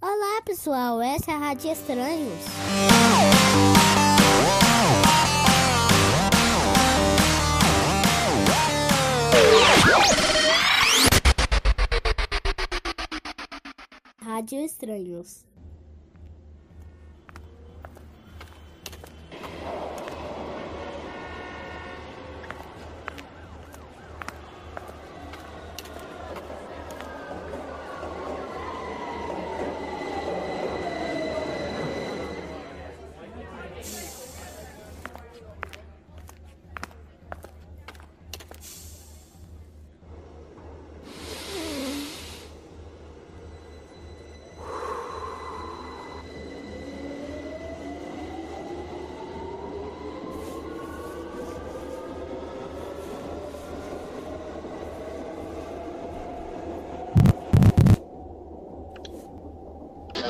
Olá pessoal, essa é a Rádio Estranhos. Rádio Estranhos.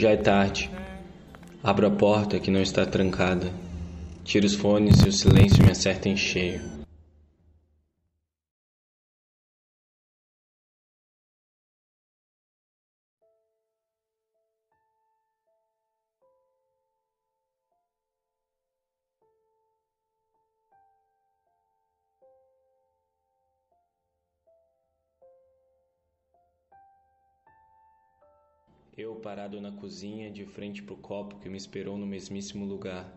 Já é tarde. Abro a porta que não está trancada. Tiro os fones e o silêncio me acerta em cheio. Eu parado na cozinha, de frente para o copo que me esperou no mesmíssimo lugar.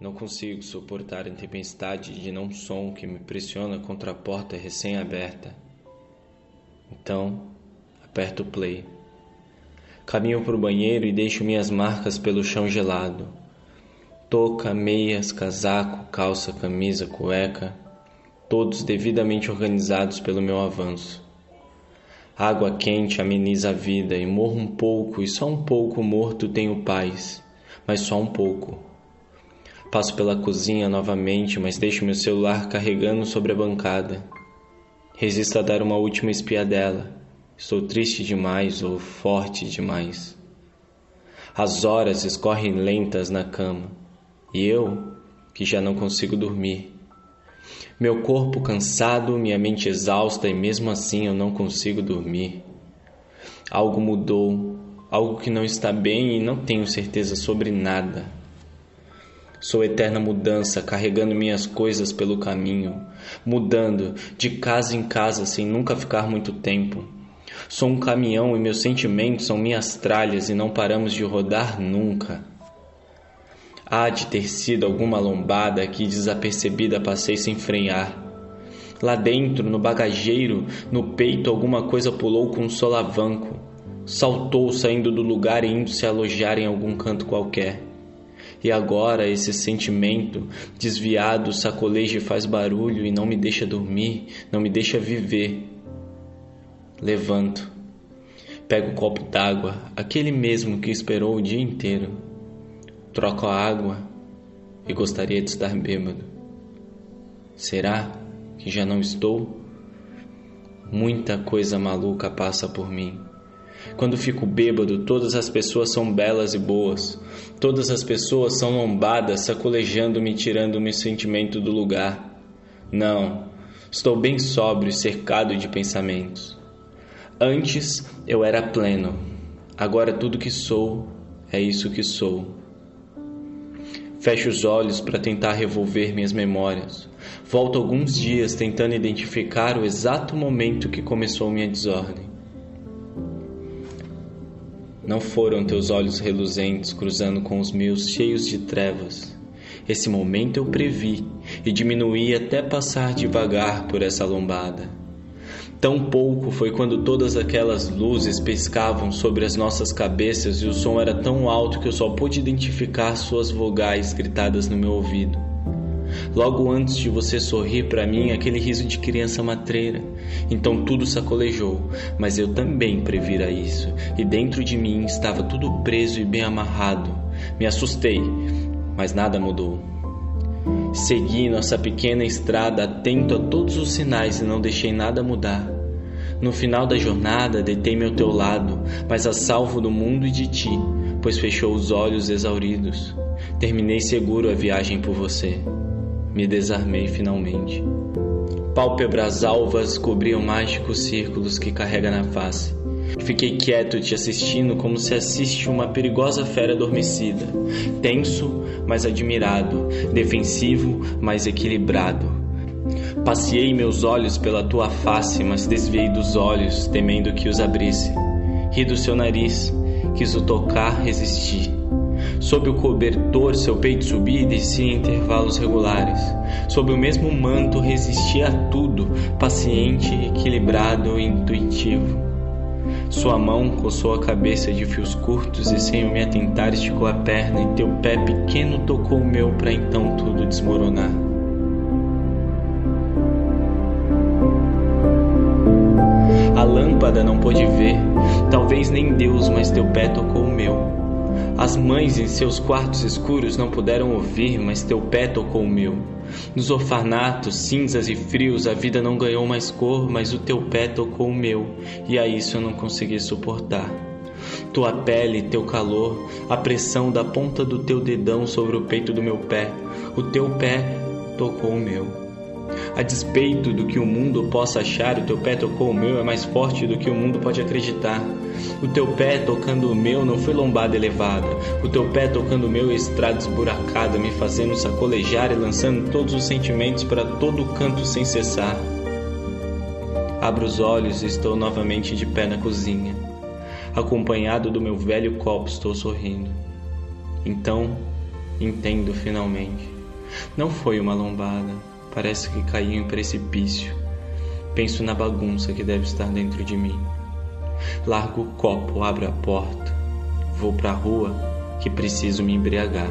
Não consigo suportar a tempestade de não som que me pressiona contra a porta recém-aberta. Então, aperto o play. Caminho para o banheiro e deixo minhas marcas pelo chão gelado. Touca, meias, casaco, calça, camisa, cueca, todos devidamente organizados pelo meu avanço. Água quente ameniza a vida e morro um pouco e só um pouco morto tenho paz, mas só um pouco. Passo pela cozinha novamente, mas deixo meu celular carregando sobre a bancada. Resisto a dar uma última espiadela. Estou triste demais ou forte demais. As horas escorrem lentas na cama e eu, que já não consigo dormir, meu corpo cansado, minha mente exausta e mesmo assim eu não consigo dormir. Algo mudou, algo que não está bem e não tenho certeza sobre nada. Sou eterna mudança, carregando minhas coisas pelo caminho, mudando de casa em casa sem nunca ficar muito tempo. Sou um caminhão e meus sentimentos são minhas tralhas e não paramos de rodar nunca. Há de ter sido alguma lombada que desapercebida passei sem frear. Lá dentro, no bagageiro, no peito, alguma coisa pulou com um solavanco. Saltou saindo do lugar e indo se alojar em algum canto qualquer. E agora esse sentimento desviado sacoleja e faz barulho e não me deixa dormir, não me deixa viver. Levanto. Pego o copo d'água, aquele mesmo que esperou o dia inteiro Troco a água e gostaria de estar bêbado. Será que já não estou? Muita coisa maluca passa por mim. Quando fico bêbado, todas as pessoas são belas e boas. Todas as pessoas são lombadas, sacolejando-me, tirando meu sentimento do lugar. Não, estou bem sóbrio, cercado de pensamentos. Antes eu era pleno. Agora tudo que sou é isso que sou. Fecho os olhos para tentar revolver minhas memórias. Volto alguns dias tentando identificar o exato momento que começou minha desordem. Não foram teus olhos reluzentes cruzando com os meus cheios de trevas. Esse momento eu previ e diminuí até passar devagar por essa lombada. Tão pouco foi quando todas aquelas luzes pescavam sobre as nossas cabeças e o som era tão alto que eu só pude identificar suas vogais gritadas no meu ouvido. Logo antes de você sorrir para mim, aquele riso de criança matreira. Então tudo sacolejou, mas eu também previra isso, e dentro de mim estava tudo preso e bem amarrado. Me assustei, mas nada mudou. Segui nossa pequena estrada atento a todos os sinais e não deixei nada mudar. No final da jornada, deitei-me ao teu lado, mas a salvo do mundo e de ti, pois fechou os olhos exauridos. Terminei seguro a viagem por você. Me desarmei finalmente. Pálpebras alvas cobriam mágicos círculos que carrega na face. Fiquei quieto te assistindo como se assiste uma perigosa fera adormecida, tenso, mas admirado, defensivo, mas equilibrado. Passeei meus olhos pela tua face, mas desviei dos olhos, temendo que os abrisse. Ri do seu nariz, quis o tocar, resisti. Sob o cobertor, seu peito subia e descia em intervalos regulares. Sob o mesmo manto, resistia a tudo, paciente, equilibrado intuitivo. Sua mão coçou a cabeça de fios curtos e, sem me atentar, esticou a perna e teu pé pequeno tocou o meu para então tudo desmoronar. A lâmpada não pôde ver, talvez nem Deus, mas teu pé tocou o meu. As mães em seus quartos escuros não puderam ouvir, mas teu pé tocou o meu. Nos orfanatos cinzas e frios a vida não ganhou mais cor, mas o teu pé tocou o meu, e a isso eu não consegui suportar. Tua pele, teu calor, a pressão da ponta do teu dedão sobre o peito do meu pé, o teu pé tocou o meu. A despeito do que o mundo possa achar, o teu pé tocou o meu é mais forte do que o mundo pode acreditar. O teu pé tocando o meu não foi lombada elevada. O teu pé tocando o meu é estrada esburacada, me fazendo sacolejar e lançando todos os sentimentos para todo canto sem cessar. Abro os olhos e estou novamente de pé na cozinha. Acompanhado do meu velho copo, estou sorrindo. Então, entendo finalmente. Não foi uma lombada Parece que caí em um precipício. Penso na bagunça que deve estar dentro de mim. Largo o copo, abro a porta. Vou para a rua que preciso me embriagar.